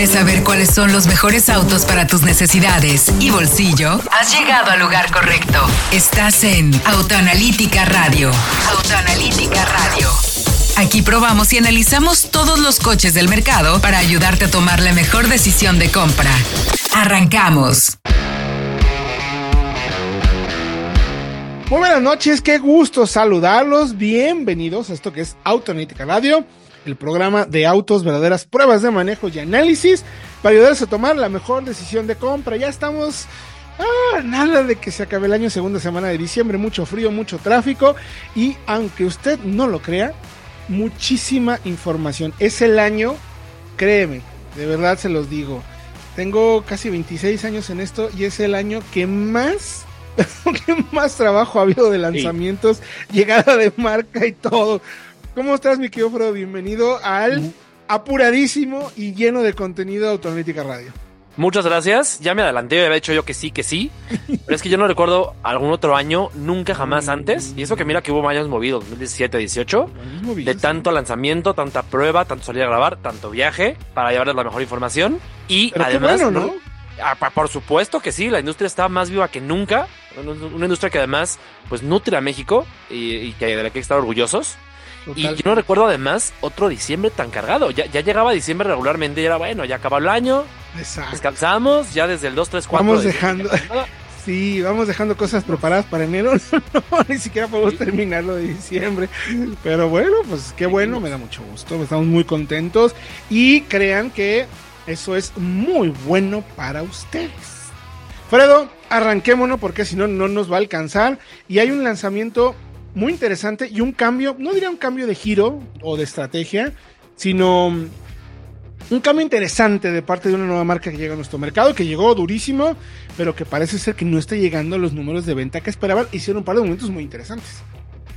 ¿Quieres saber cuáles son los mejores autos para tus necesidades y bolsillo? Has llegado al lugar correcto. Estás en Autoanalítica Radio. Autoanalítica Radio. Aquí probamos y analizamos todos los coches del mercado para ayudarte a tomar la mejor decisión de compra. Arrancamos. Muy buenas noches, qué gusto saludarlos. Bienvenidos a esto que es Autoanalítica Radio el programa de autos, verdaderas pruebas de manejo y análisis para ayudarles a tomar la mejor decisión de compra. Ya estamos Ah, nada de que se acabe el año, segunda semana de diciembre, mucho frío, mucho tráfico y aunque usted no lo crea, muchísima información. Es el año, créeme, de verdad se los digo. Tengo casi 26 años en esto y es el año que más, que más trabajo ha habido de lanzamientos, llegada de marca y todo. ¿Cómo estás, mi querido Bienvenido al apuradísimo y lleno de contenido de Autoanalítica Radio. Muchas gracias. Ya me adelanté, había dicho yo que sí, que sí. Pero es que yo no recuerdo algún otro año, nunca jamás antes. Y eso que mira que hubo años movidos, 2017, 18, de tanto lanzamiento, tanta prueba, tanto salir a grabar, tanto viaje, para llevarles la mejor información. Y además, ¿no? Ah, por supuesto que sí, la industria está más viva que nunca. Una industria que además, pues nutre a México y, y que de la que hay que estar orgullosos. Y yo no recuerdo además otro diciembre tan cargado. Ya, ya llegaba diciembre regularmente y era bueno, ya acabó el año. Exacto. Descansamos ya desde el 2, 3, 4. Vamos dejando. Sí, vamos dejando cosas preparadas para enero. no, ni siquiera podemos terminarlo de diciembre. Pero bueno, pues qué bueno, me da mucho gusto. Estamos muy contentos. Y crean que eso es muy bueno para ustedes. Fredo, arranquémonos porque si no, no nos va a alcanzar. Y hay un lanzamiento muy interesante y un cambio, no diría un cambio de giro o de estrategia, sino un cambio interesante de parte de una nueva marca que llega a nuestro mercado, que llegó durísimo, pero que parece ser que no está llegando a los números de venta que esperaban. Hicieron un par de momentos muy interesantes.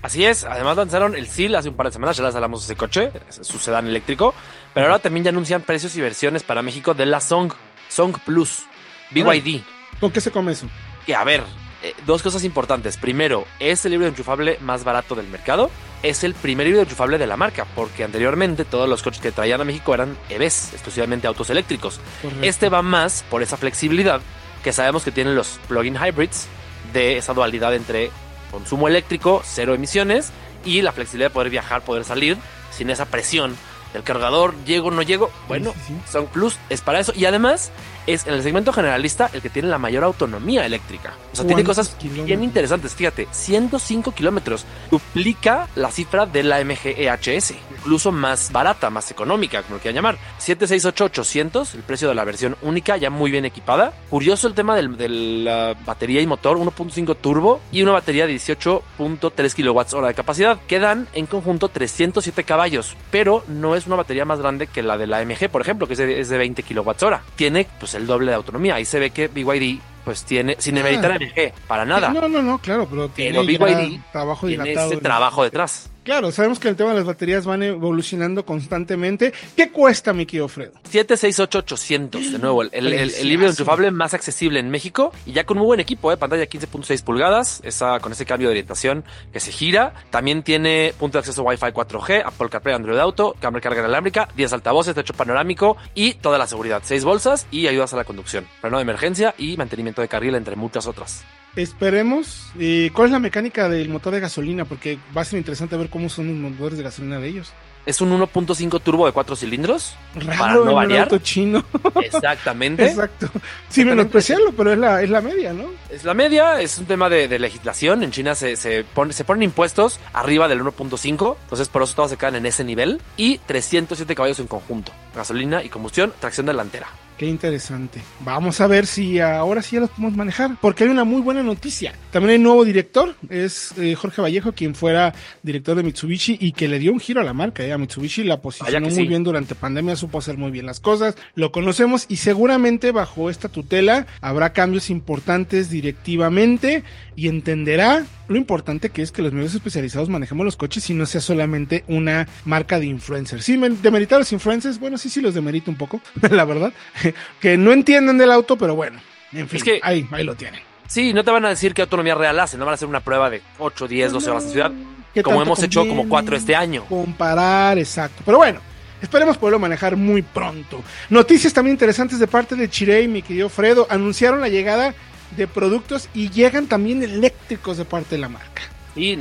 Así es, además lanzaron el SIL hace un par de semanas, ya les hablamos de ese coche, su sedán eléctrico, pero ahora también ya anuncian precios y versiones para México de la Song, Song Plus, BYD. ¿Con qué se come eso? Que a ver, eh, dos cosas importantes. Primero, es el híbrido enchufable más barato del mercado. Es el primer híbrido enchufable de la marca, porque anteriormente todos los coches que traían a México eran EVs, exclusivamente autos eléctricos. Este va más por esa flexibilidad que sabemos que tienen los plug-in hybrids, de esa dualidad entre consumo eléctrico, cero emisiones, y la flexibilidad de poder viajar, poder salir sin esa presión del cargador, llego, no llego. Bueno, Son Plus es para eso. Y además, es en el segmento generalista el que tiene la mayor autonomía eléctrica. O sea, tiene cosas bien interesantes. Fíjate, 105 kilómetros duplica la cifra de la MG EHS, incluso más barata, más económica, como lo quieran llamar. 768-800, el precio de la versión única, ya muy bien equipada. Curioso el tema de la batería y motor, 1.5 turbo y una batería de 18.3 kilowatts hora de capacidad, que dan en conjunto 307 caballos, pero no es una batería más grande que la de la MG, por ejemplo, que es de, es de 20 kilowatts hora. Tiene pues el doble de autonomía. Ahí se ve que BYD pues tiene, sin demeritar ah. MG, para nada. No, no, no, claro, pero tiene BYD trabajo tiene ese trabajo detrás. Claro, sabemos que el tema de las baterías van evolucionando constantemente. ¿Qué cuesta, mi querido Fredo? 768-800, de nuevo, el, el, híbrido enchufable más accesible en México y ya con muy buen equipo, ¿eh? pantalla 15.6 pulgadas, esa, con ese cambio de orientación que se gira. También tiene punto de acceso Wi-Fi 4G, Apple CarPlay, Android Auto, cámara de carga inalámbrica, 10 altavoces, techo panorámico y toda la seguridad. 6 bolsas y ayudas a la conducción, freno de emergencia y mantenimiento de carril, entre muchas otras. Esperemos. ¿Y cuál es la mecánica del motor de gasolina? Porque va a ser interesante ver cómo son los motores de gasolina de ellos. Es un 1.5 turbo de 4 cilindros. Raro, para no variar. auto chino. Exactamente. Exacto. Sí, menospreciarlo, pero es la, es la media, ¿no? Es la media, es un tema de, legislación. En China se, se, se ponen impuestos arriba del 1.5, entonces por eso todos se quedan en ese nivel. Y 307 caballos en conjunto. Gasolina y combustión, tracción delantera. Qué interesante. Vamos a ver si ahora sí ya los podemos manejar, porque hay una muy buena noticia. También hay un nuevo director, es eh, Jorge Vallejo, quien fuera director de Mitsubishi y que le dio un giro a la marca. ¿eh? A Mitsubishi la posicionó muy bien durante pandemia, supo hacer muy bien las cosas. Lo conocemos y seguramente bajo esta tutela habrá cambios importantes directivamente y entenderá lo importante que es que los medios especializados manejemos los coches y no sea solamente una marca de influencers. Sí, demeritar a los influencers, bueno, sí, sí los demerito un poco, la verdad, que no entienden del auto, pero bueno, en fin, que, ahí, ahí lo tienen. Sí, no te van a decir qué autonomía real hacen, no van a hacer una prueba de 8, 10, 12 horas en ciudad, como hemos hecho como 4 este año. Comparar, exacto. Pero bueno, esperemos poderlo manejar muy pronto. Noticias también interesantes de parte de Chirey, mi querido Fredo, anunciaron la llegada de productos y llegan también eléctricos de parte de la marca. Y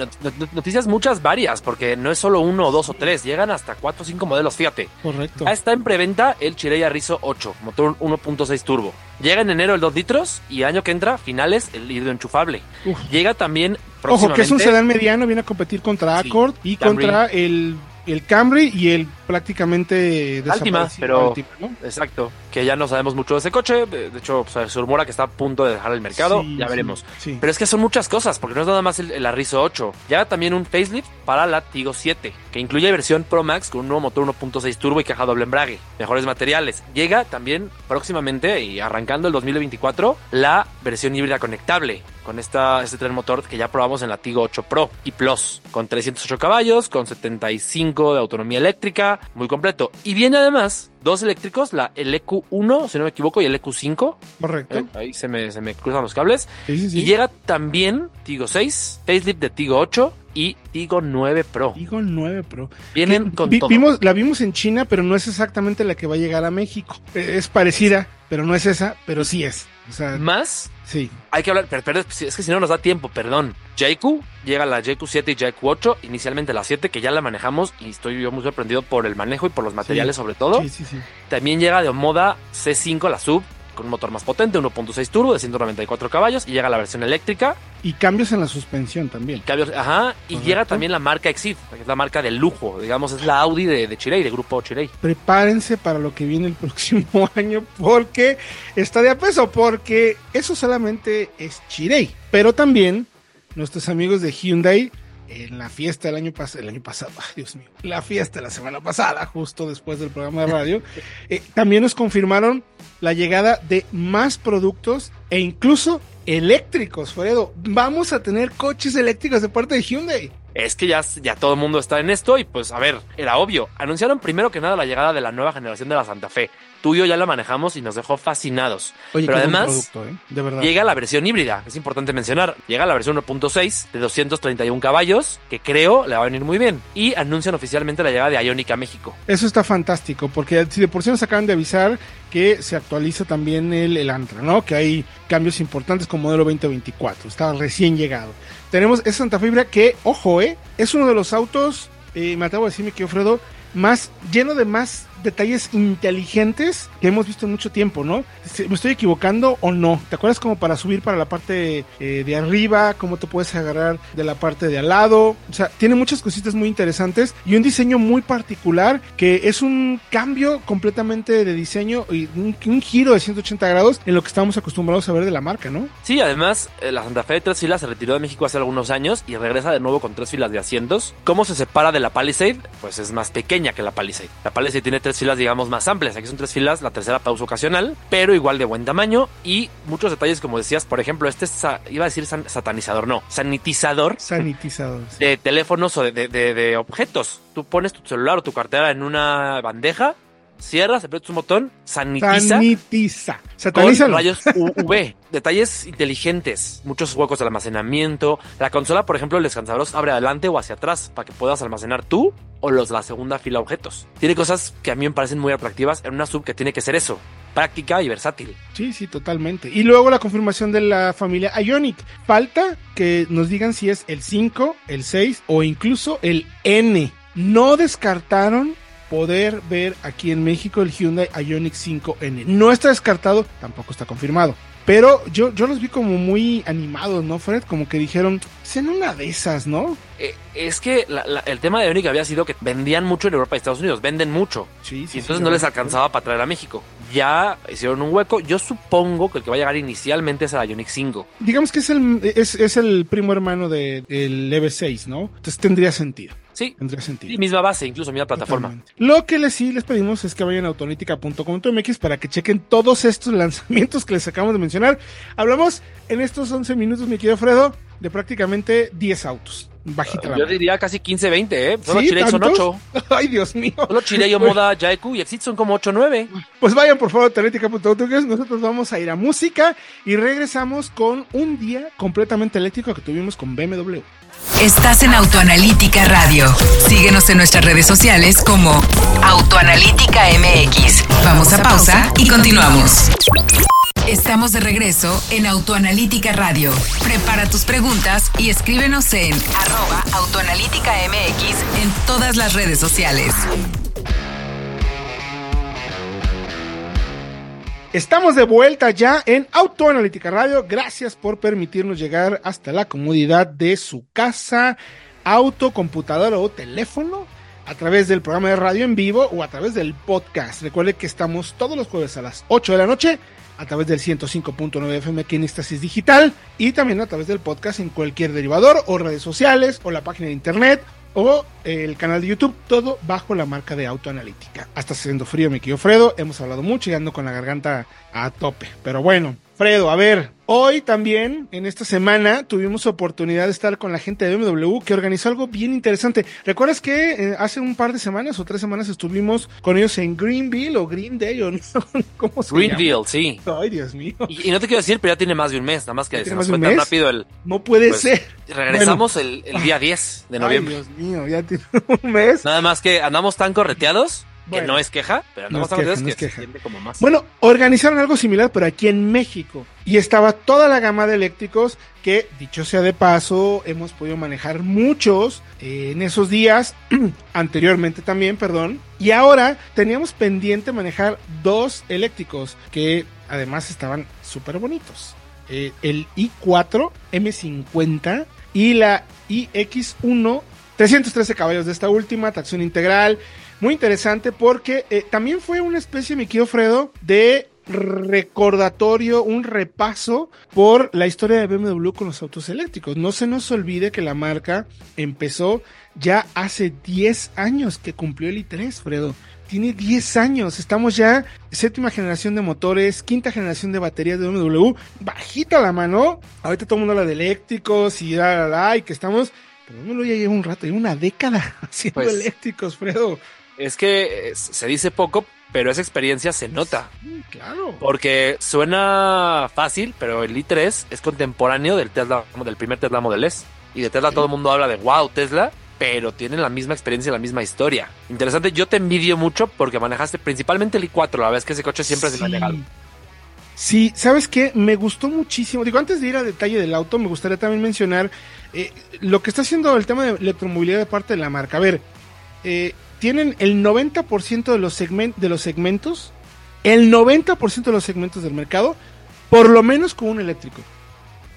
noticias muchas varias, porque no es solo uno, dos o tres, llegan hasta cuatro o cinco modelos, fíjate. Correcto. Ya está en preventa el Chirey Arrizo 8, motor 1.6 turbo. Llega en enero el 2 litros y año que entra, finales, el híbrido enchufable. Llega también Ojo, que es un sedán mediano, viene a competir contra Accord y contra el el Camry y el prácticamente Altima, pero exacto, que ya no sabemos mucho de ese coche, de hecho se rumora que está a punto de dejar el mercado, ya veremos. Pero es que son muchas cosas, porque no es nada más el, el Arrizo 8, ya también un facelift para la Tigo 7, que incluye versión Pro Max con un nuevo motor 1.6 turbo y caja doble embrague, mejores materiales. Llega también próximamente y arrancando el 2024 la versión híbrida conectable, con esta, este tren motor que ya probamos en la Tigo 8 Pro y Plus, con 308 caballos, con 75 de autonomía eléctrica, muy completo. Y viene además dos eléctricos, la, el EQ1, si no me equivoco, y el EQ5. Correcto. Eh, ahí se me, se me cruzan los cables. Y llega también Tigo 6, facelift de Tigo 8 y Tigo 9 Pro. Tigo 9 Pro. Vienen con todo. Vimos, la vimos en China, pero no es exactamente la que va a llegar a México. Es parecida, pero no es esa, pero sí es. O sea, más Sí. Hay que hablar, pero, es que si no nos da tiempo, perdón. JQ, llega la JQ7 y JQ8, inicialmente la 7 que ya la manejamos y estoy yo muy sorprendido por el manejo y por los materiales sobre todo. Sí, sí, sí. También llega de moda C5 la sub con un motor más potente, 1.6 turbo de 194 caballos y llega la versión eléctrica. Y cambios en la suspensión también. Y cambios, ajá, y llega también la marca Exit, que es la marca de lujo, digamos, es la Audi de, de Chirey, de grupo Chirey. Prepárense para lo que viene el próximo año porque está de a peso, porque eso solamente es Chirey, pero también nuestros amigos de Hyundai en la fiesta del año pasado, el año pasado, Dios mío, la fiesta de la semana pasada, justo después del programa de radio, eh, también nos confirmaron la llegada de más productos e incluso eléctricos, Fredo. Vamos a tener coches eléctricos de parte de Hyundai. Es que ya, ya todo el mundo está en esto y pues a ver, era obvio. Anunciaron primero que nada la llegada de la nueva generación de la Santa Fe. Tú y yo ya la manejamos y nos dejó fascinados. Pero además, ¿eh? de verdad. llega la versión híbrida, es importante mencionar. Llega la versión 1.6 de 231 caballos, que creo le va a venir muy bien. Y anuncian oficialmente la llegada de Ionic a México. Eso está fantástico, porque si de por sí nos acaban de avisar que se actualiza también el, el Antra, ¿no? Que hay cambios importantes con modelo 2024. Está recién llegado. Tenemos esa Santa Fibra que, ojo, eh, es uno de los autos, eh, me atrevo a decirme que Fredo, más lleno de más detalles inteligentes que hemos visto en mucho tiempo, ¿no? ¿Me estoy equivocando o no? ¿Te acuerdas como para subir para la parte eh, de arriba? ¿Cómo te puedes agarrar de la parte de al lado? O sea, tiene muchas cositas muy interesantes y un diseño muy particular que es un cambio completamente de diseño y un, giro de 180 grados en lo que estamos acostumbrados a ver de la marca, ¿no? Sí, además, eh, la Santa Fe de tres filas se retiró de México hace algunos años y regresa de nuevo con tres filas de asientos. ¿Cómo se separa de la Palisade? Pues es más pequeña que la Palisade. La Palisade tiene tres filas, digamos, más amplias. Aquí son tres filas, la tercera pausa ocasional, pero igual de buen tamaño y muchos detalles, como decías, por ejemplo, este iba a decir satanizador, no, sanitizador. Sanitizador. De teléfonos o de, objetos. Tú pones tu celular o tu cartera en una bandeja cierras, aprietas un botón, sanitiza. Sanitiza. Sataniza. rayos UV. Detalles inteligentes. Muchos huecos de almacenamiento. La consola, por ejemplo, el descansador abre adelante o hacia atrás para que puedas almacenar tú o los de la segunda fila objetos. Tiene cosas que a mí me parecen muy atractivas en una sub que tiene que ser eso. Práctica y versátil. Sí, sí, totalmente. Y luego la confirmación de la familia Ionic. Falta que nos digan si es el 5, el 6 o incluso el N. No descartaron poder ver aquí en México el Hyundai Ioniq 5N. No está descartado, tampoco está confirmado. Pero yo, yo los vi como muy animados, ¿no, Fred? Como que dijeron, en una de esas, ¿no? Eh, es que el tema de Ioniq había sido que vendían mucho en Europa y Estados Unidos, venden mucho. Sí, sí. Y entonces no les alcanzaba para traer a México. Ya hicieron un hueco. Yo supongo que el que va a llegar inicialmente es el Ioniq 5. Digamos que es el, es, el primo hermano del de, EV6, ¿no? Entonces tendría sentido. Sí. Tendría sentido. Y misma base, incluso misma plataforma. Lo que les sí les pedimos es que vayan a autonítica.com.mx para que chequen todos estos lanzamientos que les acabamos de mencionar. Hablamos en estos 11 minutos, mi querido Fredo, de prácticamente 10 autos. Bajita la Yo diría casi 15, 20, ¿eh? Solo ¿Sí? son 8. Ay, Dios mío. Solo Chile, Moda, Jaiku y Exit son como 8, 9. Pues vayan por favor a autonítica.com. Nosotros vamos a ir a música y regresamos con un día completamente eléctrico que tuvimos con BMW. Estás en Autoanalítica Radio. Síguenos en nuestras redes sociales como Autoanalítica MX. Vamos a pausa y continuamos. Estamos de regreso en Autoanalítica Radio. Prepara tus preguntas y escríbenos en arroba Autoanalítica MX en todas las redes sociales. Estamos de vuelta ya en Autoanalítica Radio. Gracias por permitirnos llegar hasta la comodidad de su casa, auto, computadora o teléfono a través del programa de radio en vivo o a través del podcast. Recuerde que estamos todos los jueves a las 8 de la noche a través del 105.9 FM aquí en Éxtasis Digital y también a través del podcast en cualquier derivador o redes sociales o la página de internet o el canal de YouTube, todo bajo la marca de Autoanalítica. Hasta siendo frío, me quedo Fredo. Hemos hablado mucho y ando con la garganta a tope. Pero bueno, Fredo, a ver, hoy también, en esta semana, tuvimos oportunidad de estar con la gente de BMW que organizó algo bien interesante. ¿Recuerdas que eh, hace un par de semanas o tres semanas estuvimos con ellos en Greenville o Greendale o no? ¿Cómo se Greenville, sí. Ay, Dios mío. Y, y, no te quiero decir, pero ya tiene más de un mes, nada más que se nos fue tan rápido el... No puede pues, ser. Regresamos bueno. el, el, día 10 de noviembre. Ay, Dios mío, ya tiene un mes. Nada más que andamos tan correteados Bueno. que no es queja, pero No es queja, no es que se queja. siente como más. Bueno, organizaron algo similar, pero aquí en México. Y estaba toda la gama de eléctricos que, dicho sea de paso, hemos podido manejar muchos eh, en esos días, anteriormente también, perdón. Y ahora teníamos pendiente manejar dos eléctricos que además estaban súper bonitos. Eh, el i4 M50 y la iX1 313 caballos de esta última, tracción integral, muy interesante porque eh, también fue una especie, mi querido Fredo, de recordatorio, un repaso por la historia de BMW con los autos eléctricos. No se nos olvide que la marca empezó ya hace 10 años que cumplió el i3, Fredo. Tiene 10 años, estamos ya séptima generación de motores, quinta generación de baterías de BMW, bajita la mano. Ahorita todo el mundo habla de eléctricos y la, la, la, y que estamos, pero BMW ya lleva un rato, lleva una década haciendo Pues- eléctricos, Fredo. Es que eh, se dice poco, pero esa experiencia se nota. Mm, Claro. Porque suena fácil, pero el i3 es contemporáneo del Tesla, del primer Tesla Model S. Y de Tesla Sí. todo el mundo habla de wow, Tesla, pero tienen la misma experiencia y la misma historia. Interesante, yo te envidio mucho porque manejaste principalmente el i4, la verdad es que ese coche siempre se me ha negado. Sí, ¿sabes qué? Me gustó muchísimo. Digo, antes de ir al detalle del auto, me gustaría también mencionar eh, lo que está haciendo el tema de electromovilidad de parte de la marca. A ver, eh, tienen el 90% de los, segmen- de los segmentos, el 90% de los segmentos del mercado, por lo menos con un eléctrico.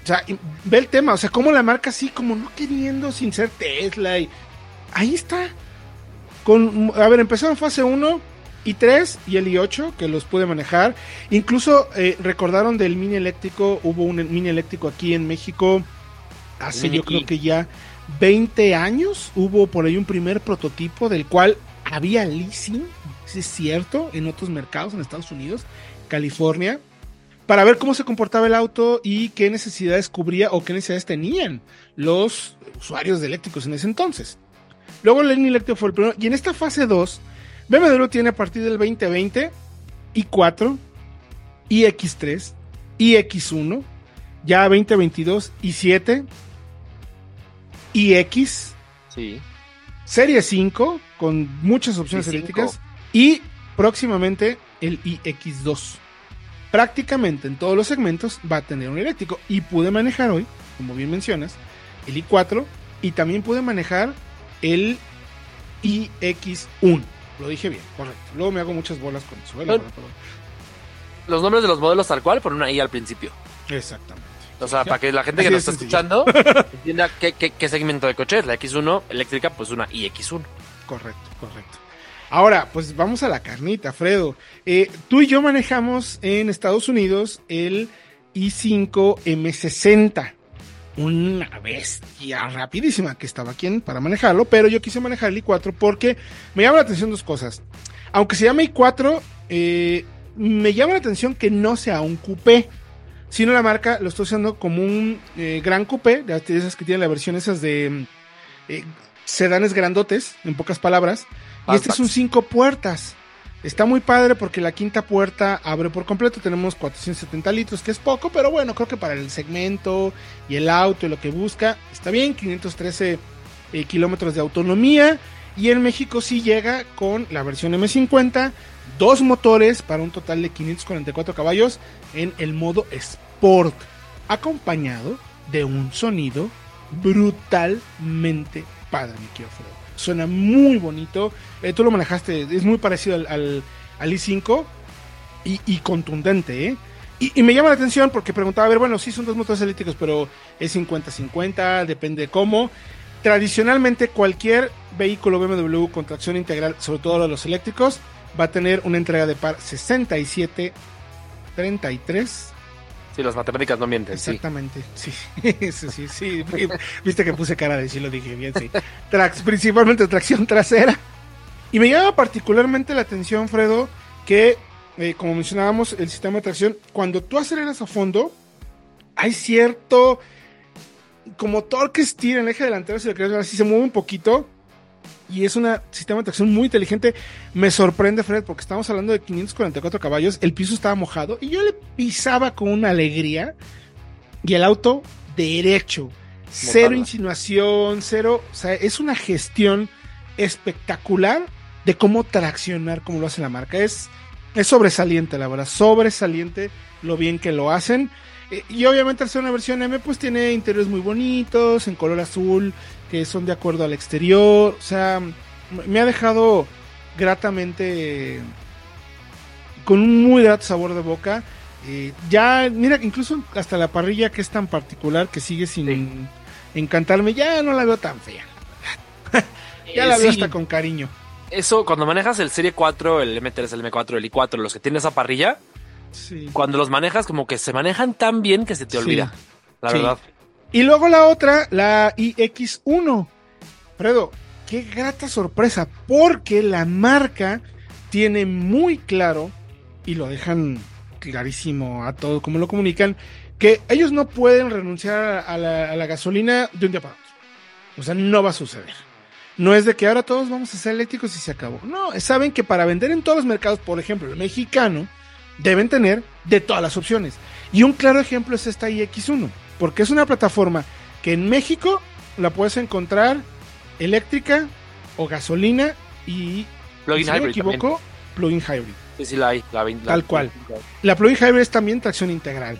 O sea, ve el tema, o sea, como la marca así, como no queriendo sin ser Tesla. Y, ahí está. Con, a ver, empezaron fase 1 y 3 y el i8 que los pude manejar. Incluso eh, recordaron del mini eléctrico, hubo un mini eléctrico aquí en México hace yo creo que ya 20 años. Hubo por ahí un primer prototipo del cual había leasing, si es cierto, en otros mercados en Estados Unidos, California, para ver cómo se comportaba el auto y qué necesidades cubría o qué necesidades tenían los usuarios de eléctricos en ese entonces. Luego el línea eléctrico fue el primero. Y en esta fase 2, BMW tiene a partir del 2020 i4, iX3, iX1, ya 2022 i7, iX, Sí. Serie 5 con muchas opciones i5. eléctricas y próximamente el iX2. Prácticamente en todos los segmentos va a tener un eléctrico y pude manejar hoy, como bien mencionas, el i4 y también pude manejar el iX1. Lo dije bien, correcto. Luego me hago muchas bolas con eso. ¿eh? Los nombres de los modelos tal cual, por una I al principio. Exactamente. O sea, para que la gente que nos está escuchando entienda qué, qué, qué segmento de coche es. La X1 eléctrica, pues una iX1. Correcto, correcto. Ahora, pues vamos a la carnita, Fredo. Eh, tú y yo manejamos en Estados Unidos el i5 M60. Una bestia rapidísima que estaba aquí para manejarlo, pero yo quise manejar el i4 porque me llama la atención dos cosas. Aunque se llame i4, eh, me llama la atención que no sea un coupé, sino la marca lo está usando como un eh, gran coupé, de esas que tienen la versión esas de mm, eh, sedanes grandotes, en pocas palabras. Y este es un cinco puertas. Está muy padre porque la quinta puerta abre por completo. Tenemos 470 litros, que es poco, pero bueno, creo que para el segmento y el auto y lo que busca, está bien. 513 eh, kilómetros de autonomía. Y en México sí llega con la versión M50, dos motores para un total de 544 caballos en el modo Sport, acompañado de un sonido brutalmente padre, mi querido Suena muy bonito. Eh, tú lo manejaste, es muy parecido al, al, i5 y, contundente, ¿eh? Y, me llama la atención porque preguntaba, a ver, bueno, sí son dos motores eléctricos, pero es 50-50, depende de cómo. Tradicionalmente cualquier vehículo BMW con tracción integral, sobre todo los eléctricos, va a tener una entrega de par 67 33 Sí, las matemáticas no mienten. Exactamente, sí. Sí, sí, sí, Viste que puse cara de sí, lo dije bien, sí. principalmente tracción trasera. Y me llama particularmente la atención, Fredo, que, eh, como mencionábamos, el sistema de tracción, cuando tú aceleras a fondo, hay cierto. Como torque estira en el eje delantero, si lo quieres ver así, se mueve un poquito y es un sistema de tracción muy inteligente. Me sorprende, Fred, porque estamos hablando de 544 caballos. El piso estaba mojado y yo le pisaba con una alegría. Y el auto derecho. Cero insinuación, cero. O sea, es una gestión espectacular de cómo traccionar, como lo hace la marca. Es, es sobresaliente, la verdad. Sobresaliente lo bien que lo hacen. Eh, y obviamente al ser una versión M, pues tiene interiores muy bonitos, en color azul, que son de acuerdo al exterior. O sea, me ha dejado gratamente con un muy grato sabor de boca. Eh, ya, mira, incluso hasta la parrilla que es tan particular que sigue sin encantarme, ya no la veo tan fea. ya la veo hasta con cariño. Eso, cuando manejas el Serie 4, el M3, el M4, el i4, los que tienen esa parrilla, cuando los manejas, como que se manejan tan bien que se te olvida. La verdad. Y luego la otra, la iX1. Fredo, qué grata sorpresa, porque la marca tiene muy claro, y lo dejan clarísimo a todos como lo comunican, que ellos no pueden renunciar a la, a la gasolina de un día para otro. O sea, no va a suceder. No es de que ahora todos vamos a ser eléctricos y se acabó. No, saben que para vender en todos los mercados, por ejemplo, el mexicano, deben tener de todas las opciones. Y un claro ejemplo es esta iX1, porque es una plataforma que en México la puedes encontrar eléctrica o gasolina y, plug-in si hybrid. me equivoco, plug-in hybrid. Sí, sí, la hay. Tal cual. La plug-in hybrid es también tracción integral.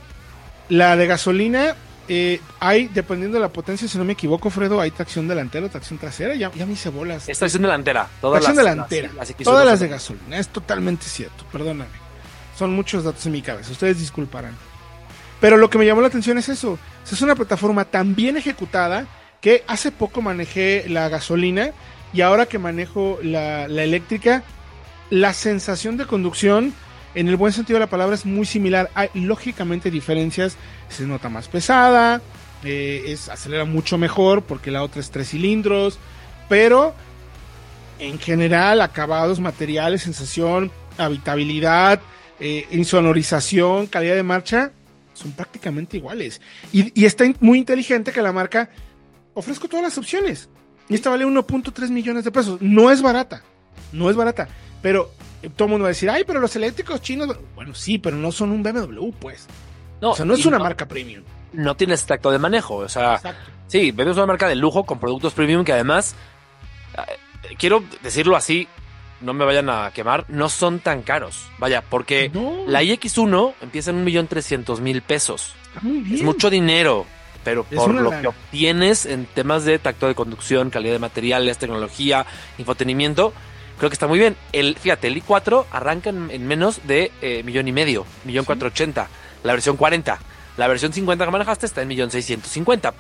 La de gasolina eh, hay, dependiendo de la potencia, si no me equivoco, Fredo, hay tracción delantera o tracción trasera. Ya, ya me hice bolas. Es tracción delantera. Todas tracción delantera. todas las de gasolina. Es totalmente cierto. Perdóname. Son muchos datos en mi cabeza, ustedes disculparán. Pero lo que me llamó la atención es eso. Es una plataforma tan bien ejecutada que hace poco manejé la gasolina y ahora que manejo la, eléctrica, la sensación de conducción, en el buen sentido de la palabra, es muy similar. Hay lógicamente diferencias. Se nota más pesada, eh, es, acelera mucho mejor porque la otra es tres cilindros, pero en general, acabados, materiales, sensación, habitabilidad, eh, insonorización, calidad de marcha, son prácticamente iguales. Y, está muy inteligente que la marca ofrezco todas las opciones. Y esta vale 1.3 millones de pesos. No es barata, no es barata. Pero eh, todo el mundo va a decir, ay, pero los eléctricos chinos, bueno, sí, pero no son un BMW, pues. No, o sea, no es una marca premium. No tienes tacto de manejo, o sea, sí, BMW es una marca de lujo con productos premium que además, eh, quiero decirlo así, no me vayan a quemar, no son tan caros. Vaya, porque la iX1 empieza en 1.300.000 pesos. Es mucho dinero, pero por lo que obtienes en temas de tacto de conducción, calidad de materiales, tecnología, infotenimiento, creo que está muy bien. El, fíjate, el i4 arranca en, menos de eh, millón y medio, millón cuatrocientos La versión 40. La versión 50 que manejaste está en millón seiscientos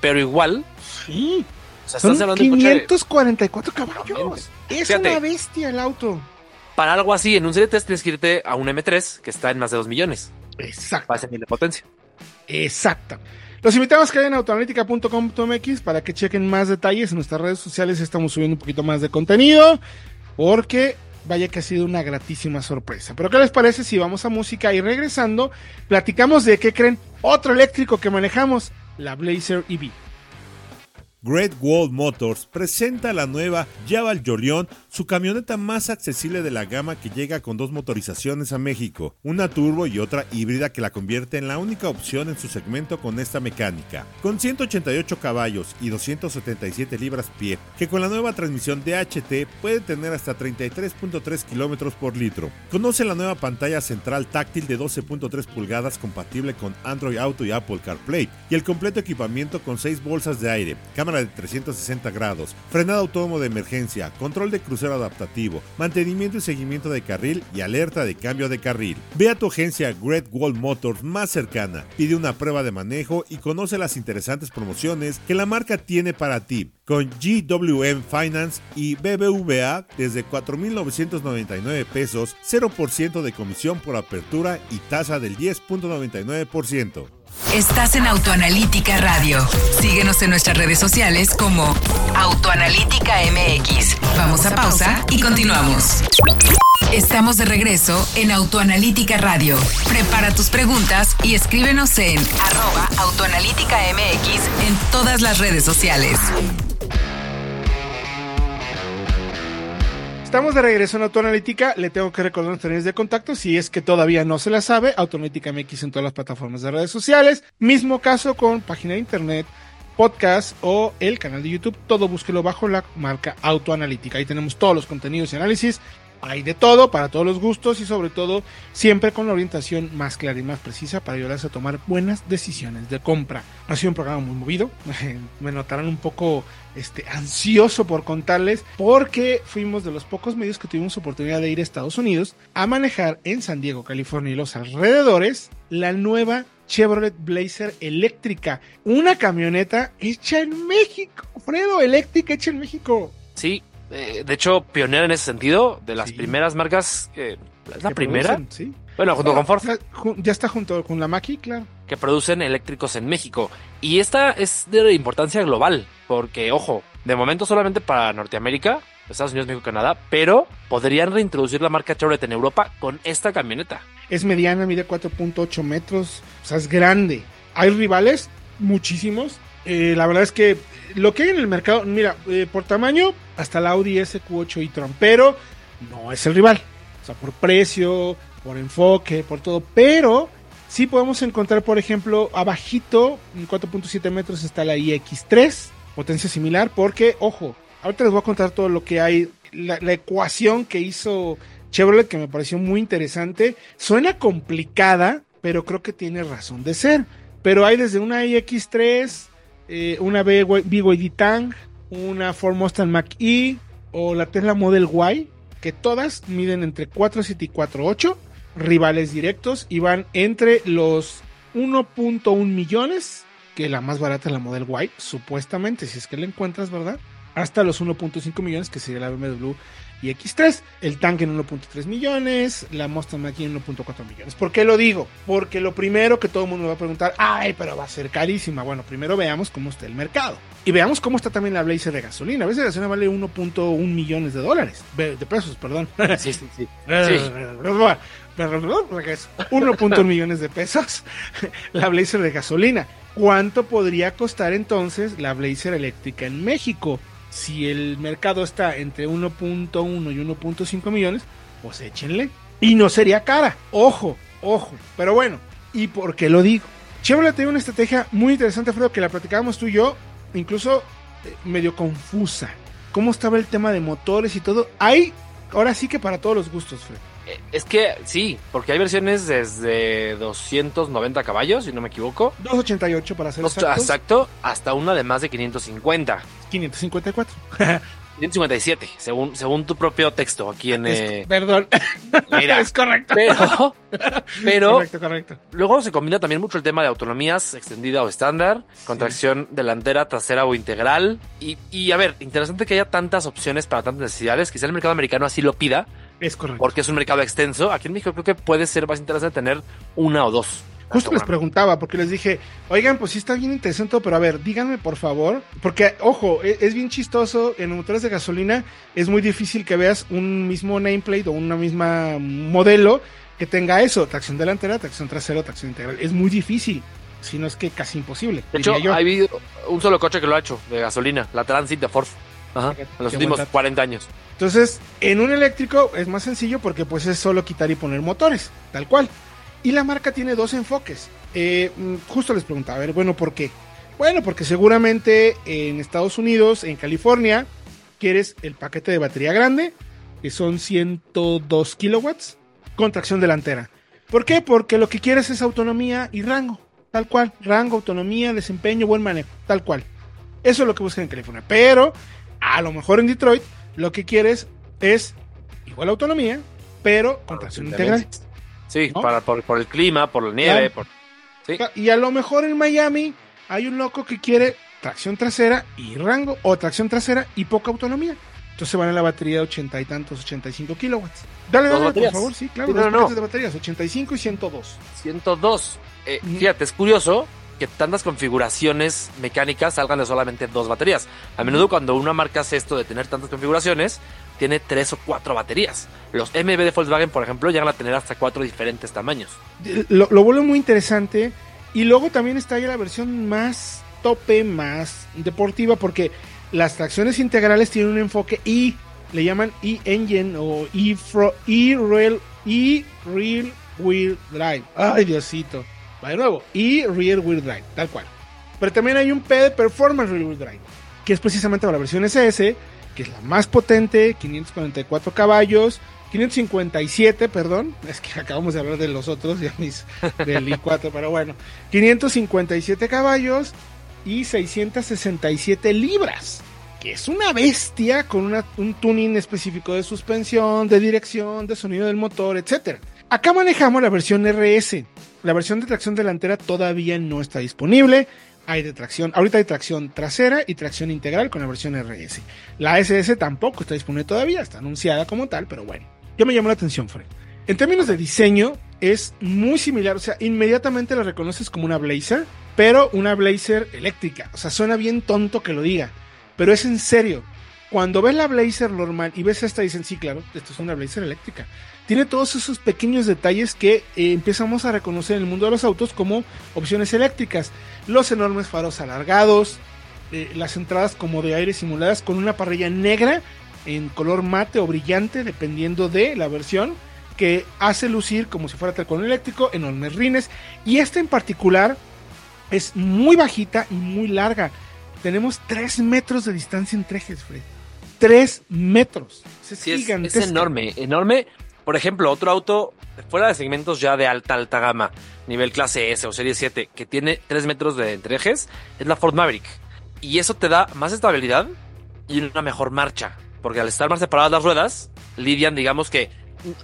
pero igual. Sí. Son 544 caballos. Es una bestia el auto. Para algo así, en un Serie 3 tienes que irte a un M3 que está en más de 2 millones. Exacto. Para ese de potencia. Exacto. Los invitamos que vayan a autoanalítica.com.mx para que chequen más detalles. En nuestras redes sociales estamos subiendo un poquito más de contenido. Porque vaya que ha sido una gratísima sorpresa. Pero ¿qué les parece si vamos a música y regresando platicamos de qué creen otro eléctrico que manejamos? La Blazer EV. Great Wall Motors presenta la nueva Javal Jorion, su camioneta más accesible de la gama que llega con dos motorizaciones a México, una turbo y otra híbrida que la convierte en la única opción en su segmento con esta mecánica. Con 188 caballos y 277 libras pie, que con la nueva transmisión DHT puede tener hasta 33.3 kilómetros por litro. Conoce la nueva pantalla central táctil de 12.3 pulgadas compatible con Android Auto y Apple CarPlay y el completo equipamiento con 6 bolsas de aire, cámara de 360 grados, frenado autónomo de emergencia, control de crucero adaptativo, mantenimiento y seguimiento de carril y alerta de cambio de carril. Ve a tu agencia Great Wall Motors más cercana, pide una prueba de manejo y conoce las interesantes promociones que la marca tiene para ti con GWM Finance y BBVA desde 4.999 pesos, 0% de comisión por apertura y tasa del 10.99%. Estás en Autoanalítica Radio. Síguenos en nuestras redes sociales como Autoanalítica MX. Vamos a pausa y continuamos. Estamos de regreso en Autoanalítica Radio. Prepara tus preguntas y escríbenos en arroba Autoanalítica MX en todas las redes sociales. Estamos de regreso en Autoanalítica. Le tengo que recordar nuestras líneas de contacto. Si es que todavía no se la sabe, Autoanalítica MX en todas las plataformas de redes sociales. Mismo caso con página de internet, podcast o el canal de YouTube. Todo búsquelo bajo la marca Autoanalítica. Ahí tenemos todos los contenidos y análisis. Hay de todo, para todos los gustos y sobre todo siempre con la orientación más clara y más precisa para ayudarles a tomar buenas decisiones de compra. Ha sido un programa muy movido. Me notarán un poco este, ansioso por contarles porque fuimos de los pocos medios que tuvimos oportunidad de ir a Estados Unidos a manejar en San Diego, California y los alrededores la nueva Chevrolet Blazer eléctrica, una camioneta hecha en México, Fredo, eléctrica hecha en México. Sí, eh, de hecho, pionera en ese sentido, de las Sí. primeras marcas, eh, ¿es la primera? producen, sí. Bueno, junto con Ford, Ya, ju- ya está junto con la Maki, claro. que producen eléctricos en México. Y esta es de importancia global, porque, ojo, de momento solamente para Norteamérica, Estados Unidos, México, Canadá, pero podrían reintroducir la marca Chevrolet en Europa con esta camioneta. Es mediana, mide 4.8 metros, o sea, es grande. Hay rivales, muchísimos. Eh, la verdad es que lo que hay en el mercado, mira, eh, por tamaño, hasta la Audi SQ8 e-tron, pero no es el rival. O sea, por precio, por enfoque, por todo. Pero sí podemos encontrar, por ejemplo, abajito, en 4.7 metros está la iX3, potencia similar, porque, ojo, ahorita les voy a contar todo lo que hay, la, la ecuación que hizo Chevrolet, que me pareció muy interesante. Suena complicada, pero creo que tiene razón de ser. Pero hay desde una iX3, eh, una BYD Tang, una Ford Mustang Mach-E o la Tesla Model Y, que todas miden entre 4.7 y 4.8, rivales directos y van entre los 1.1 millones, que la más barata es la Model Y, supuestamente, si es que la encuentras, ¿verdad? Hasta los 1.5 millones, que sería la BMW y X3, el tanque en 1.3 millones, la Mustang Mach-E en 1.4 millones. ¿Por qué lo digo? Porque lo primero que todo el mundo va a preguntar, ay, pero va a ser carísima. Bueno, primero veamos cómo está el mercado. Y veamos cómo está también la Blazer de gasolina. A veces la gasolina vale 1.1 millones de dólares, de de pesos, perdón. Sí, sí, sí. 1.1 millones de pesos la Blazer de gasolina. ¿Cuánto podría costar entonces la Blazer eléctrica en México? Si el mercado está entre 1.1 y 1.5 millones, pues échenle. Y no sería cara. Ojo, ojo. Pero bueno, ¿y por qué lo digo? Chevrolet tiene una estrategia muy interesante, Fredo, que la platicábamos tú y yo, incluso eh, medio confusa. ¿Cómo estaba el tema de motores y todo? Hay, ahora sí que para todos los gustos, Fred. Es que sí, porque hay versiones desde 290 caballos, si no me equivoco. 288 para ser exactos. Exacto, hasta una de más de 550. 554. 557, según, según tu propio texto aquí en... Es- eh, perdón. mira, es correcto. pero, pero correcto, correcto. luego se combina también mucho el tema de autonomías extendida o estándar, con tracción delantera, trasera o integral. Y, y a ver, interesante que haya tantas opciones para tantas necesidades. Quizá el mercado americano así lo pida, Es correcto. porque es un mercado extenso. Aquí en México creo que puede ser más interesante tener una o dos. Justo les preguntaba, porque les dije, oigan, pues sí está bien interesante, pero a ver, díganme por favor, porque, ojo, e- es, bien chistoso, en motores de gasolina es muy difícil que veas un mismo nameplate o una misma modelo que tenga eso, tracción delantera, tracción trasera, tracción integral, es muy difícil. si no es que casi imposible. De hecho, yo. ha habido un solo coche que lo ha hecho, de gasolina, la Transit de Ford. Ajá, en los últimos buen dato. 40 años. Entonces, en un eléctrico es más sencillo porque pues es solo quitar y poner motores, tal cual. Y la marca tiene dos enfoques. Eh, mm, justo les preguntaba, a ver, bueno, ¿por qué? Bueno, porque seguramente en Estados Unidos, en California, quieres el paquete de batería grande, que son 102 kilowatts, con tracción delantera. ¿Por qué? Porque lo que quieres es autonomía y rango, tal cual. Rango, autonomía, desempeño, buen manejo, tal cual. Eso es lo que buscan en California. Pero a lo mejor en Detroit lo que quieres es igual autonomía, pero con tracción integral. Sí, ¿No? para, por, por el clima, por la nieve, Claro. por... Sí. Y a lo mejor en Miami hay un loco que quiere tracción trasera y rango, o tracción trasera y poca autonomía. Entonces van a la batería de ochenta y tantos, 85 kilowatts. Dale, Dos dale, por favor, sí, claro, Sí, dos no, de baterías, 85 y 102. 102. Eh, Ujú. Fíjate, es curioso que tantas configuraciones mecánicas salgan de solamente dos baterías. A menudo cuando una marca hace esto de tener tantas configuraciones, tiene tres o cuatro baterías. Los MB de Volkswagen, por ejemplo, llegan a tener hasta cuatro diferentes tamaños. Lo, lo vuelve muy interesante. Y luego también está ya la versión más tope, más deportiva, porque las tracciones integrales tienen un enfoque y le llaman e-engine o e-fro- e-rail e-rear wheel drive. Ay, Diosito. Va de nuevo, e-rear wheel drive, tal cual. Pero también hay un P de Performance Rear Wheel Drive, que es precisamente para la versión SS, que es la más potente, 544 caballos, 557, perdón, es que acabamos de hablar de los otros, ya mis del i4, pero bueno, 557 caballos y 667 libras, que es una bestia con una- un tuning específico de suspensión, de dirección, de sonido del motor, etc. Acá manejamos la versión RS. La versión de tracción delantera todavía no está disponible. Hay de tracción, ahorita hay tracción trasera y tracción integral con la versión RS. La SS tampoco está disponible todavía, está anunciada como tal, pero bueno. Ya me llamó la atención, Fred. En términos de diseño, es muy similar, o sea, inmediatamente la reconoces como una Blazer, pero una Blazer eléctrica. O sea, suena bien tonto que lo diga, pero es en serio. Cuando ves la Blazer normal y ves esta, dicen, sí, claro, esto es una Blazer eléctrica. Tiene todos esos pequeños detalles que eh, empezamos a reconocer en el mundo de los autos como opciones eléctricas. Los enormes faros alargados, eh, las entradas como de aire simuladas con una parrilla negra en color mate o brillante, dependiendo de la versión, que hace lucir como si fuera tal con eléctrico, enormes rines. Y esta en particular es muy bajita y muy larga. Tenemos 3 metros de distancia entre ejes, Fred. 3 metros. Es Sí, es, enorme, enorme. Por ejemplo, otro auto fuera de segmentos ya de alta, alta gama, nivel clase S o serie 7, que tiene 3 metros de entre ejes, es la Ford Maverick. Y eso te da más estabilidad y una mejor marcha. Porque al estar más separadas las ruedas, lidian, digamos que